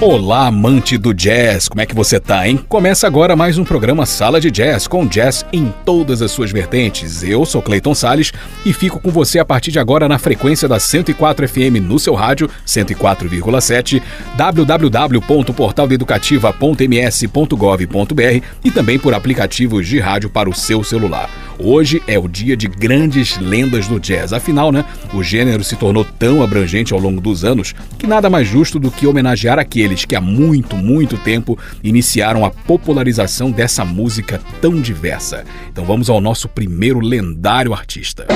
Olá, amante do jazz, como é que você tá, hein? Começa agora mais um programa Sala de Jazz, com jazz em todas as suas vertentes. Eu sou Clayton Sales e fico com você a partir de agora na frequência da 104 FM no seu rádio, 104,7, www.portaldeducativa.ms.gov.br e também por aplicativos de rádio para o seu celular. Hoje é o dia de grandes lendas do jazz. Afinal, né, o gênero se tornou tão abrangente ao longo dos anos que nada mais justo do que homenagear aqueles que há muito, muito tempo iniciaram a popularização dessa música tão diversa. Então vamos ao nosso primeiro lendário artista.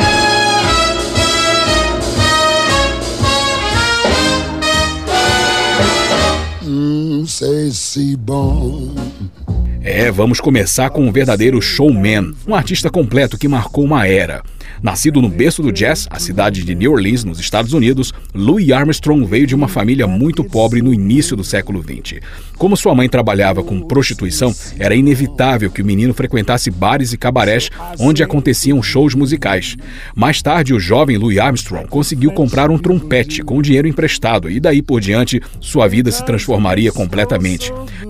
Mm, say, é, vamos começar com um verdadeiro showman, um artista completo que marcou uma era. Nascido no berço do jazz, a cidade de New Orleans, nos Estados Unidos, Louis Armstrong veio de uma família muito pobre no início do século XX. Como sua mãe trabalhava com prostituição, era inevitável que o menino frequentasse bares e cabarés onde aconteciam shows musicais. Mais tarde, o jovem Louis Armstrong conseguiu comprar um trompete com dinheiro emprestado e daí por diante sua vida se transformaria completamente.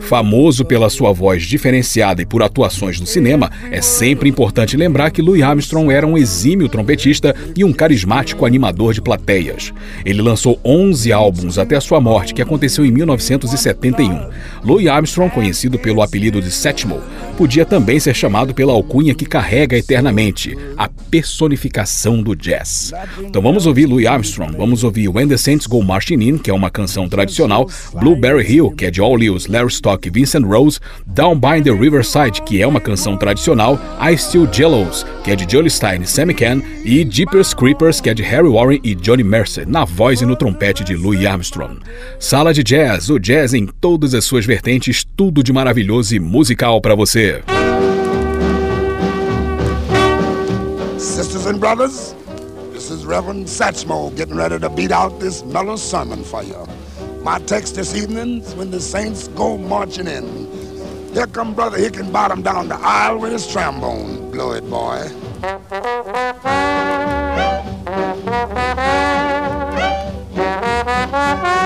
Famoso pela sua voz diferenciada e por atuações no cinema, é sempre importante lembrar que Louis Armstrong era um exímio trompetista e um carismático animador de plateias. Ele lançou 11 álbuns até a sua morte, que aconteceu em 1971. Louis Armstrong, conhecido pelo apelido de Sétimo, podia também ser chamado pela alcunha que carrega eternamente, a personificação do jazz. Então vamos ouvir Louis Armstrong, vamos ouvir When the Saints Go Marching In, que é uma canção tradicional, Blueberry Hill, que é de All Lewis, Larry Stock e Vincent Rose, Down by the Riverside, que é uma canção tradicional, I Still Jellos, que é de Jolie Stein e Sammy Can, e Jeepers Creepers, que é de Harry Warren e Johnny Mercer, na voz e no trompete de Louis Armstrong. Sala de Jazz, o jazz em todas as suas vertentes, tudo de maravilhoso e musical para você. Sisters and brothers, this is Reverend Satchmo getting ready to beat out this mellow sermon for you. My text this evening is when the saints go marching in. Here come Brother Higginbotham down the aisle with his trombone. Blow it, boy.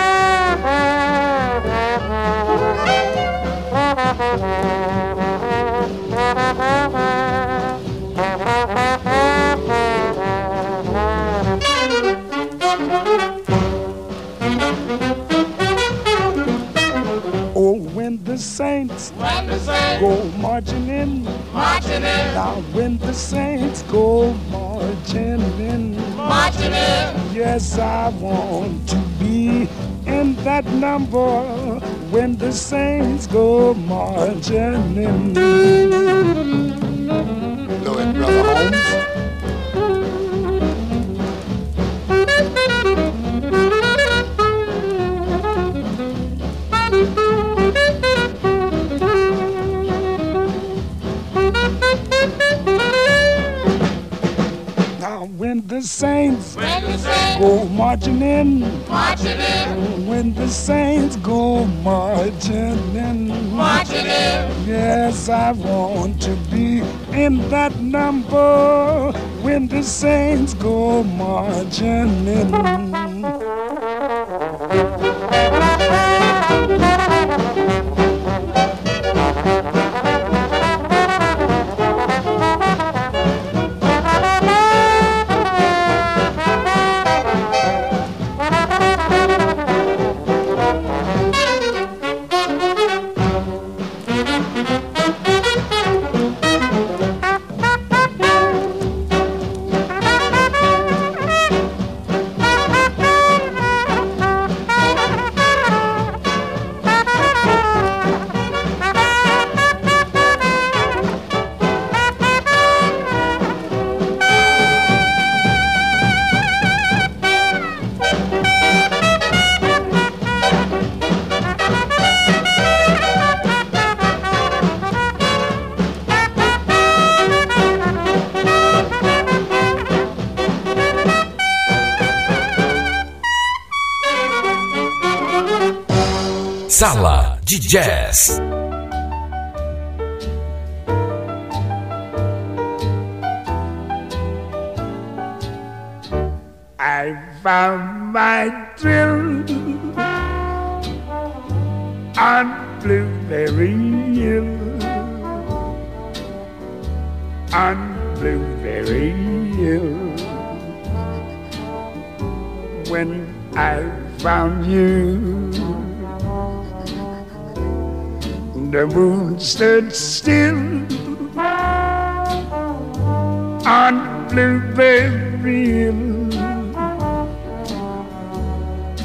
saints, when the saints go marching in, marching in. Now when the saints go marching in, marching in. Yes, I want to be in that number when the saints go marching in. Go ahead, brother Holmes. Saints, when the saints go marching in, marching in. When the saints go marching in, marching in. Yes, I want to be in that number when the saints go marching in. On Blueberry Hill. On Blueberry Hill. When I found you, the moon stood still on Blueberry Hill.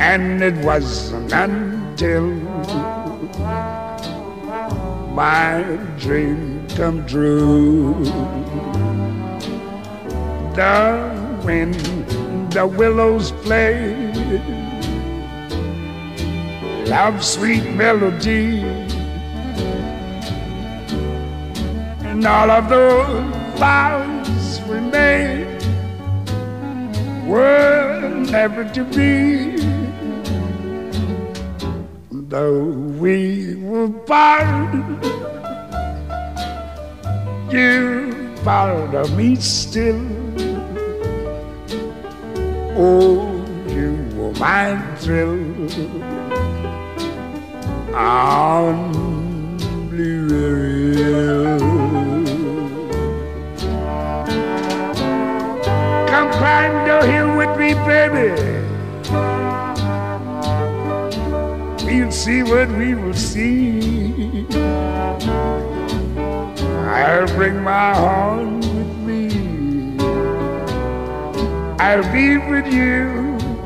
And it wasn't until my dream come true. The wind, the willows play, love sweet melody, and all of those vows we made were never to be though we were part, you part of me still. Oh, you were my thrill on Blue Hill. Come climb the hill with me, baby. See what we will see. I'll bring my horn with me. I'll be with you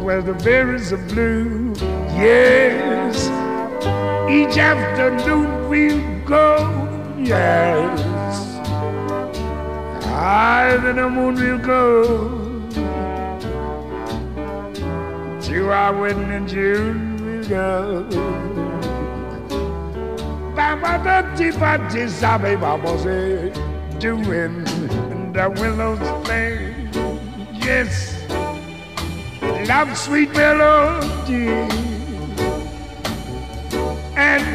where the berries are blue. Yes, each afternoon we'll go. Yes, higher than the moon we'll go. To our wedding in June girl. Baba babose doing the willows play. Yes, love sweet melody. And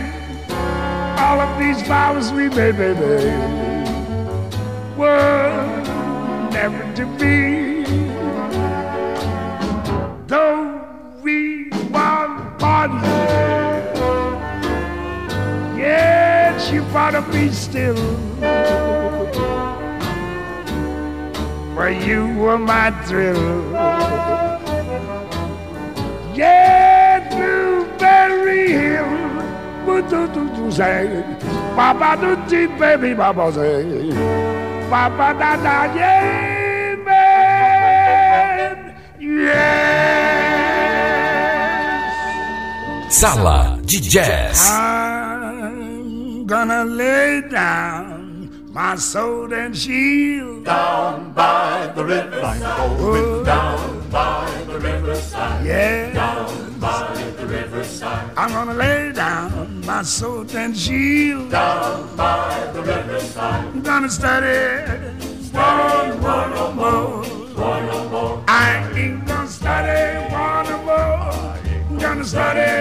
all of these vows we made, baby, were never to be. Gotta be still. For you were my thrill. Yeah, Blueberry Hill. Do say, Papa do ti baby, Papa say, Papa da da yeah, man, yeah. Sala de Jazz. I'm gonna lay down my sword and shield down by the riverside. Going down by the riverside. Yeah. Down by the riverside. I'm gonna lay down my sword and shield down by the riverside. I'm gonna study, study one or more, one or more. I ain't gonna study one or more gonna study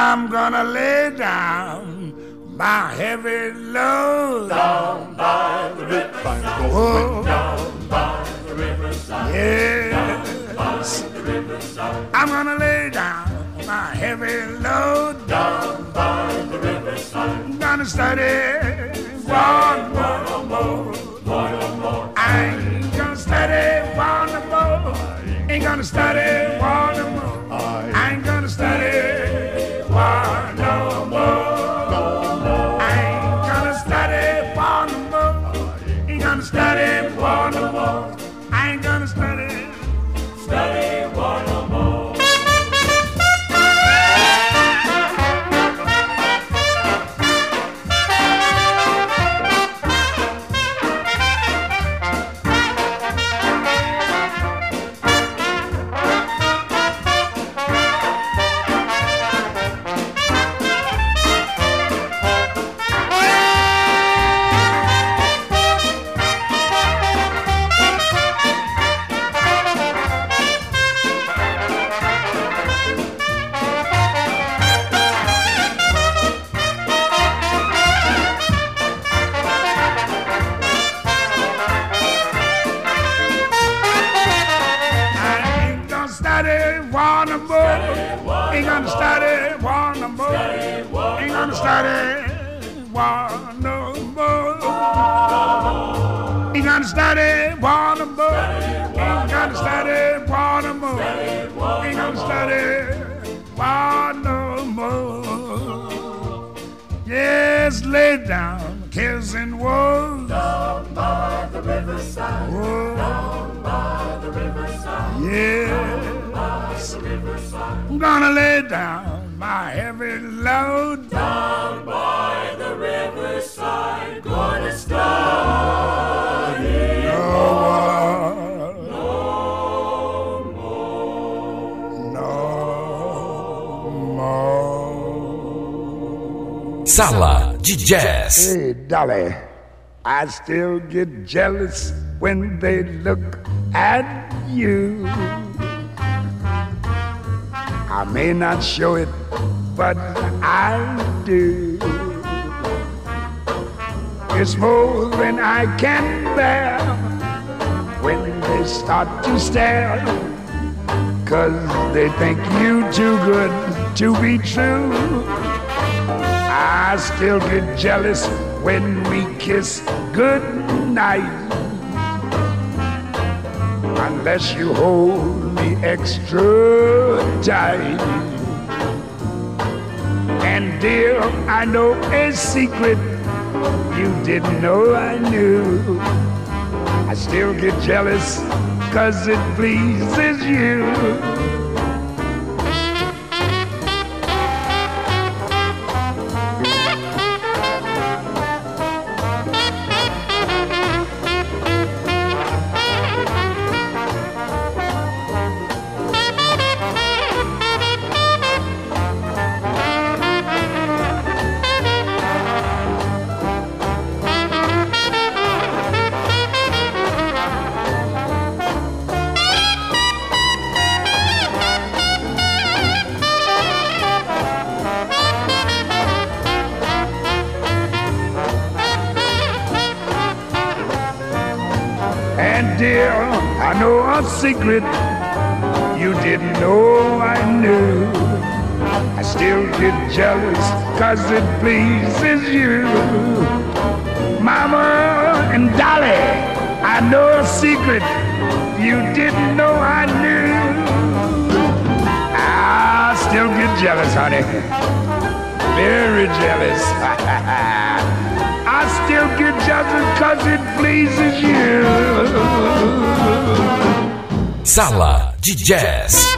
I'm gonna lay down my heavy load down by the riverside. Oh. Down by the riverside. Yeah. I'm gonna lay down my heavy load down by the riverside. I'm gonna study one more, more, one more. I ain't gonna study one more. Ain't gonna study one more. I ain't gonna study Ain't gonna study war no more. Ain't gonna study war no more. Ain't gonna study war no more. Ain't gonna study war no more. Ain't gonna study war no more. Yes, lay down, kiss and woe. Down by the riverside. Down by the riverside. Yeah. I'm gonna lay down my heavy load. Down by the riverside. Gonna study. No more. No more. Sala de Jazz. Hey, Dolly, I still get jealous when they look at you. I may not show it, but I do. It's more than I can bear when they start to stare. Cause they think you too good to be true. I still get jealous when we kiss goodnight. Unless you hold me extra tight. And dear, I know a secret you didn't know I knew. I still get jealous cause it pleases you. A Sala de Jazz.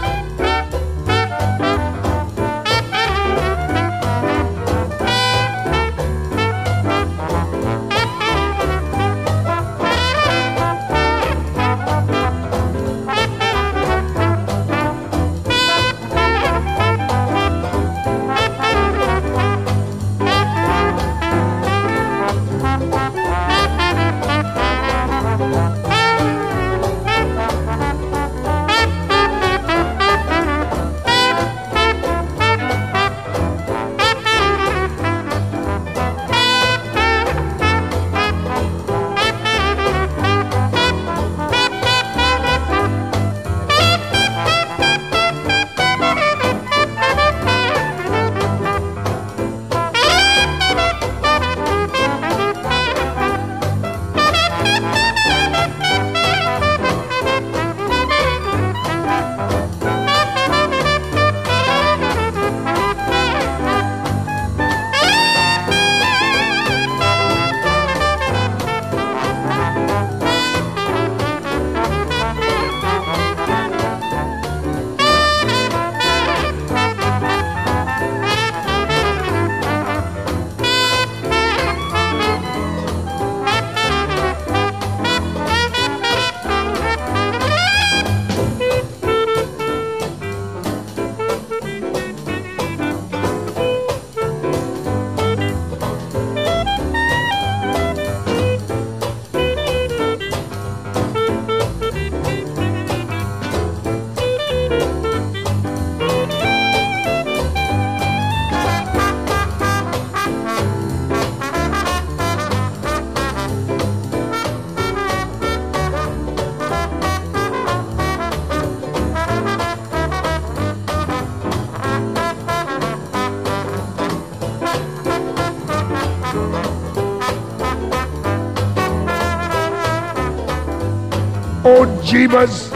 Oh, Jeepers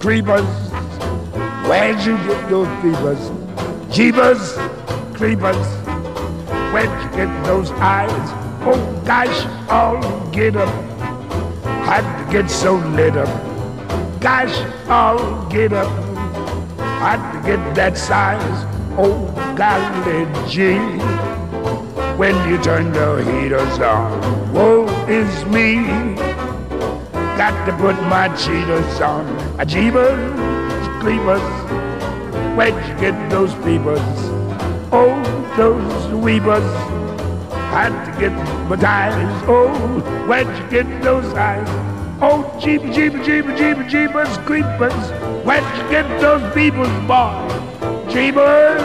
Creepers, where'd you get those peepers? Jeepers Creepers, where'd you get those eyes? Oh, gosh, all get up. Had to get so lit up. Gosh, all get up. Had to get that size. Oh, golly gee. When you turn the heaters on, woe is me. Got to put my cheetahs on. A jeebus, creepers. Where'd you get those peepers? Oh, those weepers. Had to get my ties. Oh, where'd you get those eyes? Oh, jeep, jeep, jeep, jeep, jeepers, creepers. Where'd you get those peoples, boy? Jeepers,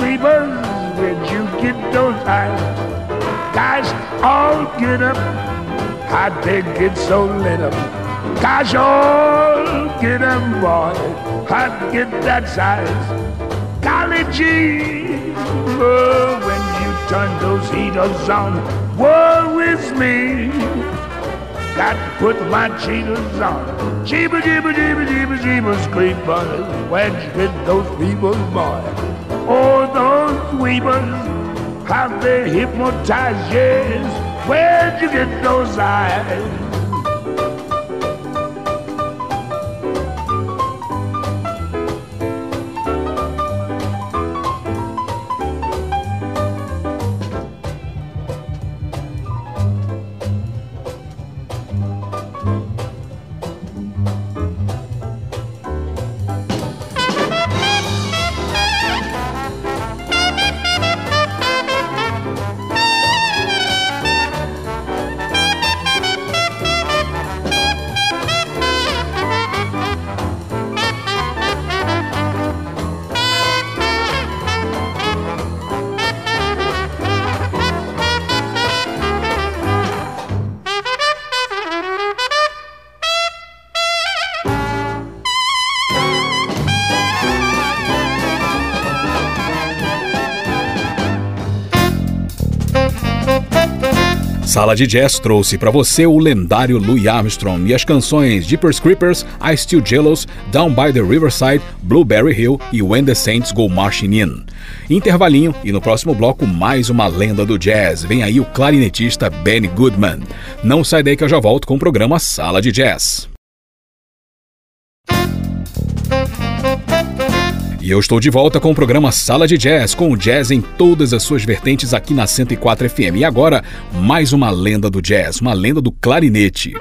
creepers. Where'd you get those eyes? Guys, all get up. How'd they get so lit up? Gosh, all get them, boy. How'd get that size? Golly gee, oh, when you turn those heaters on, woe is me. Got to put my cheetahs on. Jeeba, jeeba, jeeba, jeeba, jeeba. Where'd you get those people, boy? Oh, those weepers, how they hypnotize, yes. Where'd you get those eyes? Sala de Jazz trouxe para você o lendário Louis Armstrong e as canções Jeepers Creepers, I Still Jealous, Down by the Riverside, Blueberry Hill e When the Saints Go Marching In. Intervalinho e no próximo bloco mais uma lenda do jazz. Vem aí o clarinetista Benny Goodman. Não sai daí que eu já volto com o programa Sala de Jazz. E eu estou de volta com o programa Sala de Jazz, com o jazz em todas as suas vertentes aqui na 104 FM. E agora, mais uma lenda do jazz, uma lenda do clarinete.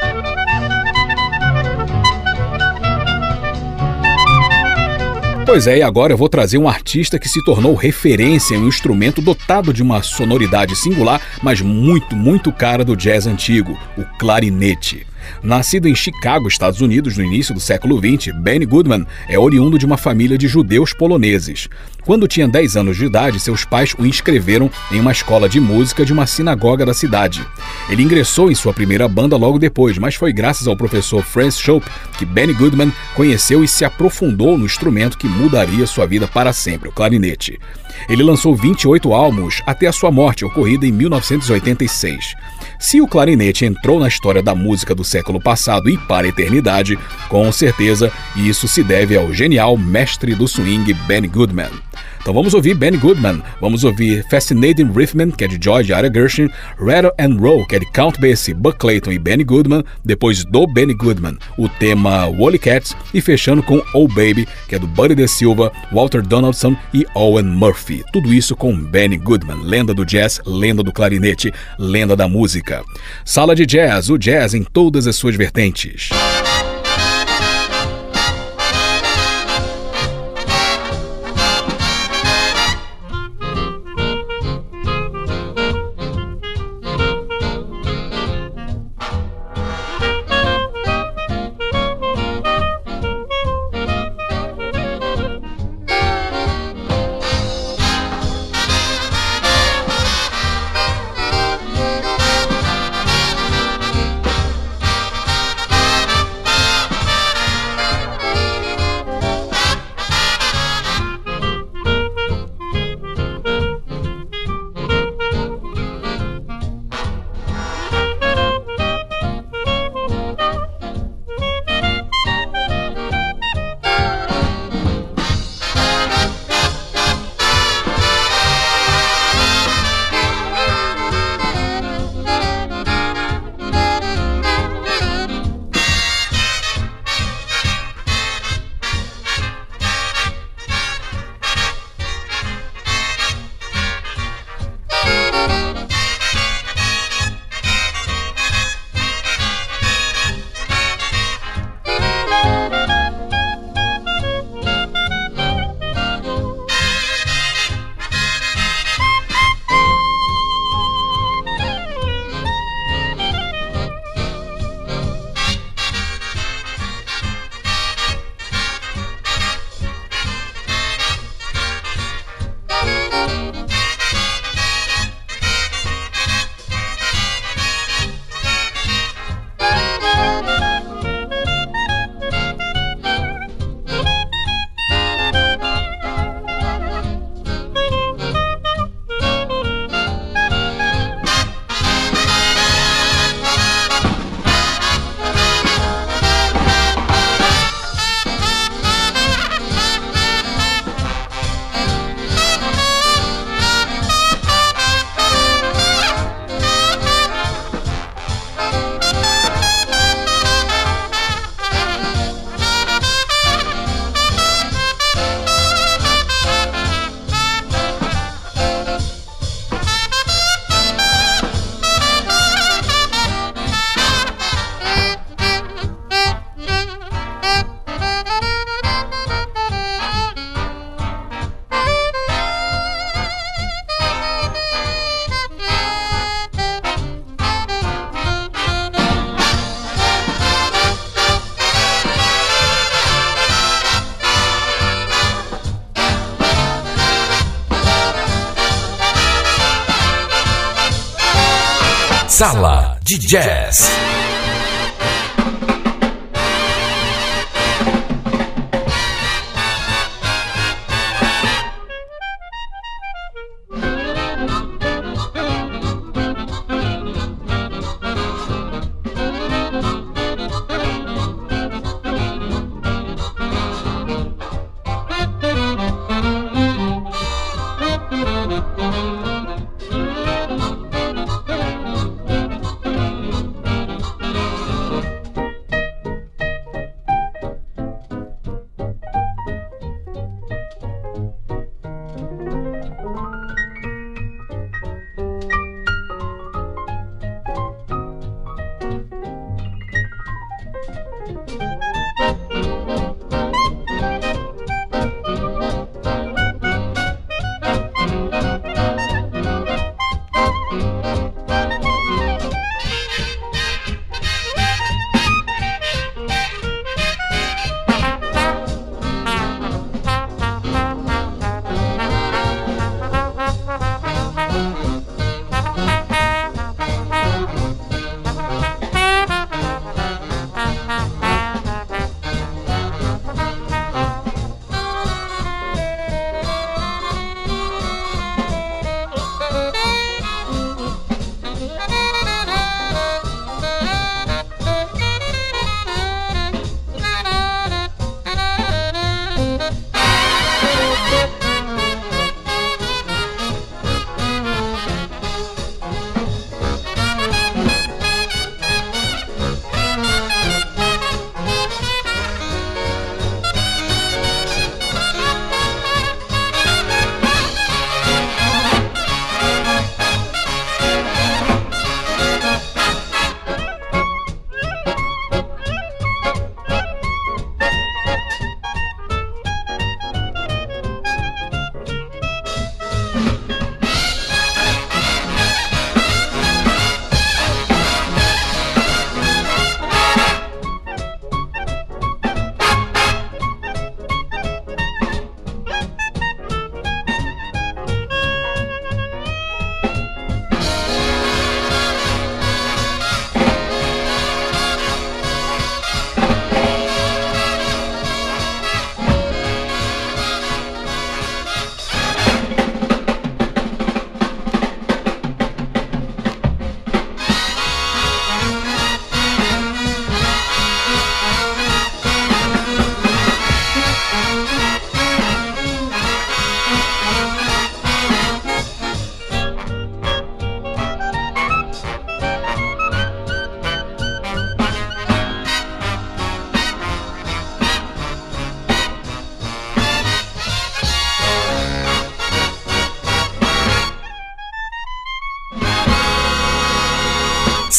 Pois é, e agora eu vou trazer um artista que se tornou referência em um instrumento dotado de uma sonoridade singular, mas muito, muito cara do jazz antigo, o clarinete. Nascido em Chicago, Estados Unidos, no início do século XX, Benny Goodman é oriundo de uma família de judeus poloneses. Quando tinha 10 anos de idade, seus pais o inscreveram em uma escola de música de uma sinagoga da cidade. Ele ingressou em sua primeira banda logo depois, mas foi graças ao professor Franz Schopp que Benny Goodman conheceu e se aprofundou no instrumento que mudaria sua vida para sempre, o clarinete. Ele lançou 28 álbuns até a sua morte, ocorrida em 1986. Se o clarinete entrou na história da música do século passado e para a eternidade, com certeza isso se deve ao genial mestre do swing Benny Goodman. Então vamos ouvir Benny Goodman, vamos ouvir Fascinating Riffman, que é de George Ira Gershwin, Rattle and Roll, que é de Count Basie, Buck Clayton e Benny Goodman, depois do Benny Goodman, o tema Wally Cats e fechando com Oh Baby, que é do Buddy De Silva, Walter Donaldson e Owen Murphy. Tudo isso com Benny Goodman, lenda do jazz, lenda do clarinete, lenda da música. Sala de Jazz, o jazz em todas as suas vertentes. Sala de Jazz.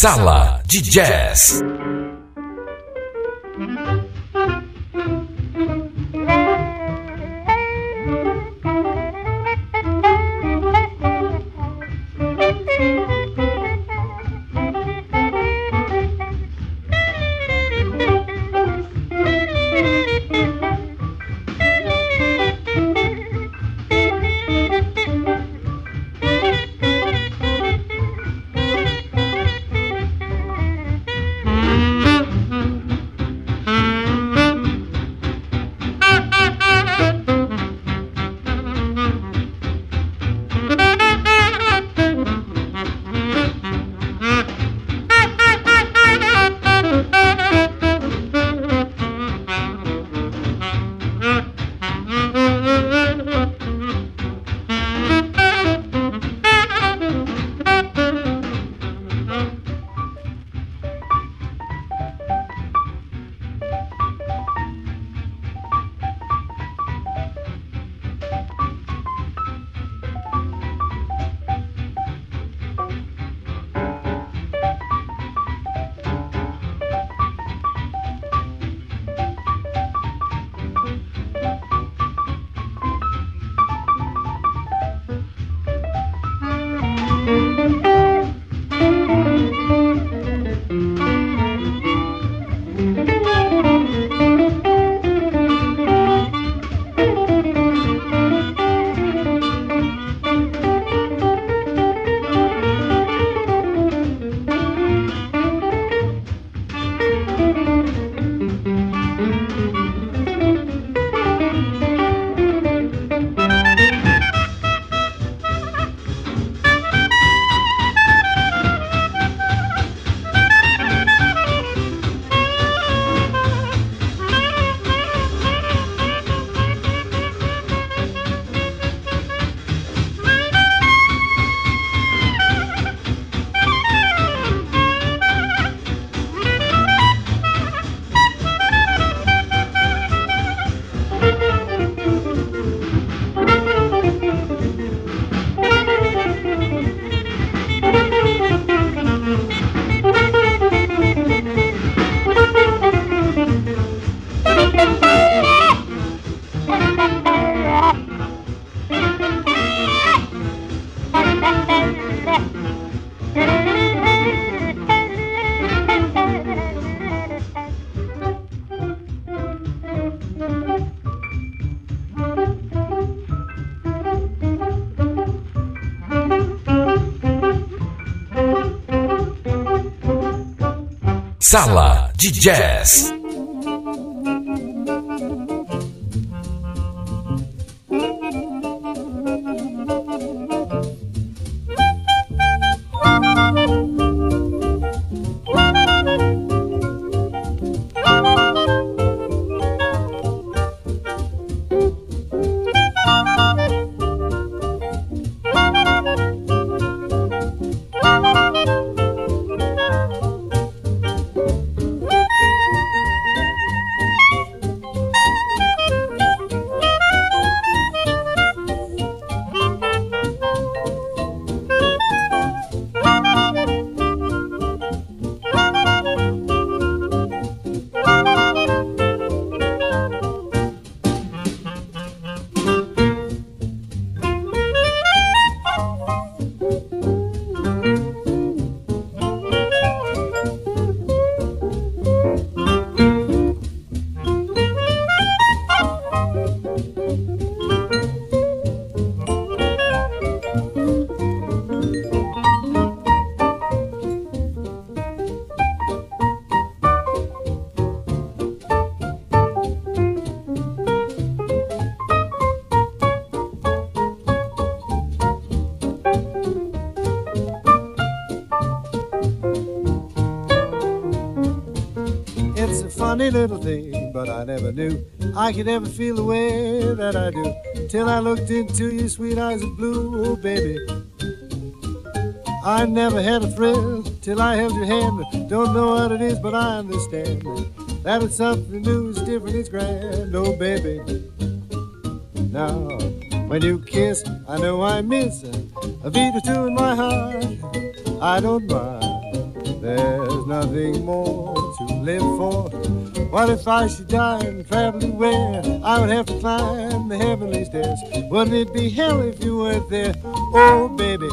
Sala de Jazz. Sala de Jazz. Funny little thing, but I never knew I could ever feel the way that I do. Till I looked into your sweet eyes of blue, oh baby. I never had a thrill till I held your hand. Don't know what it is, but I understand that it's something new, it's different, it's grand, oh baby. Now, when you kiss, I know I miss a beat or two in my heart. I don't mind. There's nothing more to live for. What if I should die and travel to where I would have to climb the heavenly stairs? Wouldn't it be hell if you weren't there? Oh, baby.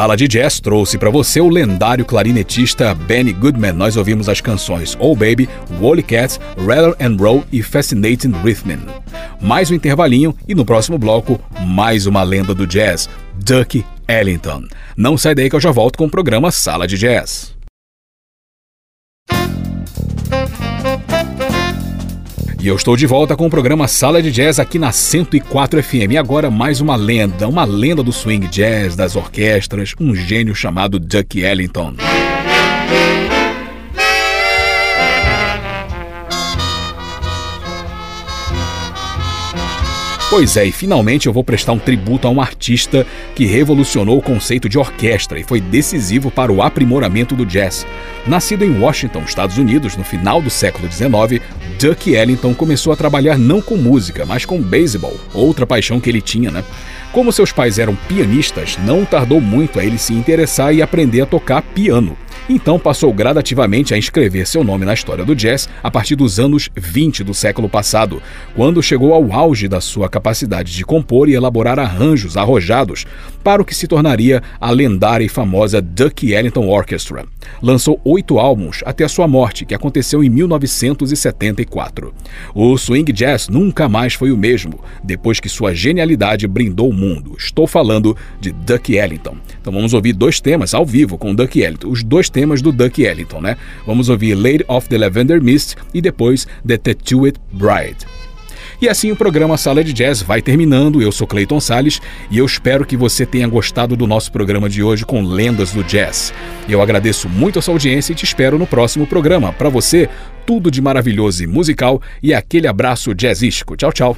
Sala de Jazz trouxe para você o lendário clarinetista Benny Goodman. Nós ouvimos as canções Oh Baby, Wally Cat, Rather and Roll e Fascinating Rhythm. Mais um intervalinho e no próximo bloco, mais uma lenda do jazz, Ducky Ellington. Não sai daí que eu já volto com o programa Sala de Jazz. E eu estou de volta com o programa Sala de Jazz aqui na 104 FM. E agora mais uma lenda, uma lenda do swing jazz, das orquestras, um gênio chamado Duck Ellington. Pois é, e finalmente eu vou prestar um tributo a um artista que revolucionou o conceito de orquestra e foi decisivo para o aprimoramento do jazz. Nascido em Washington, Estados Unidos, no final do século XIX, Duck Ellington começou a trabalhar não com música, mas com beisebol, outra paixão que ele tinha, né? Como seus pais eram pianistas, não tardou muito a ele se interessar e aprender a tocar piano. Então passou gradativamente a inscrever seu nome na história do jazz a partir dos anos 20 do século passado, quando chegou ao auge da sua capacidade de compor e elaborar arranjos arrojados para o que se tornaria a lendária e famosa Ducky Ellington Orchestra. Lançou oito álbuns até a sua morte, que aconteceu em 1974. O swing jazz nunca mais foi o mesmo, depois que sua genialidade brindou o mundo. Estou falando de Ducky Ellington. Então vamos ouvir dois temas ao vivo com Ducky Ellington. Os dois temas temas do Duck Ellington, né? Vamos ouvir Lady of the Lavender Mist e depois The Tattooed Bride. E assim o programa Sala de Jazz vai terminando. Eu sou Clayton Sales e eu espero que você tenha gostado do nosso programa de hoje com lendas do jazz. Eu agradeço muito a sua audiência e te espero no próximo programa. Para você, tudo de maravilhoso e musical e aquele abraço jazzístico. Tchau, tchau.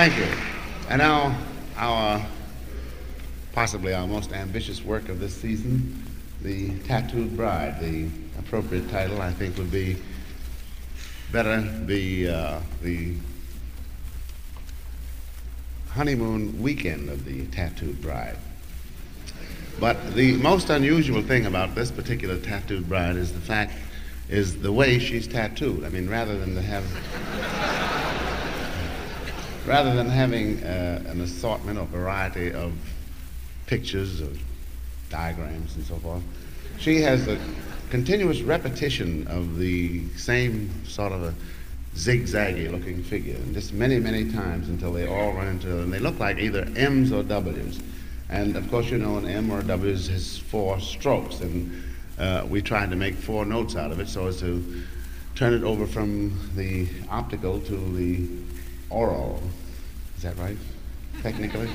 Thank you. And now, our possibly our most ambitious work of this season, The Tattooed Bride. The appropriate title, I think, would be better the, uh, the honeymoon weekend of the Tattooed Bride. But the most unusual thing about this particular tattooed bride is the fact is the way she's tattooed. I mean, rather than to have rather than having uh, an assortment or variety of pictures or diagrams and so forth, she has a continuous repetition of the same sort of a zigzaggy looking figure, and just many, many times until they all run into, and they look like either M's or W's. And of course, you know, an M or a W has four strokes, and uh, we tried to make four notes out of it so as to turn it over from the optical to the oral. Is that right? Technically?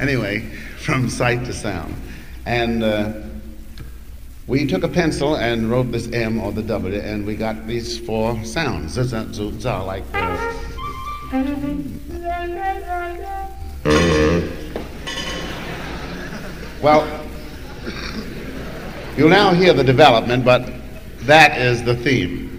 anyway, from sight to sound. And uh, we took a pencil and wrote this M or the W, and we got these four sounds. Zza, like. Uh, well, you'll now hear the development, but that is the theme.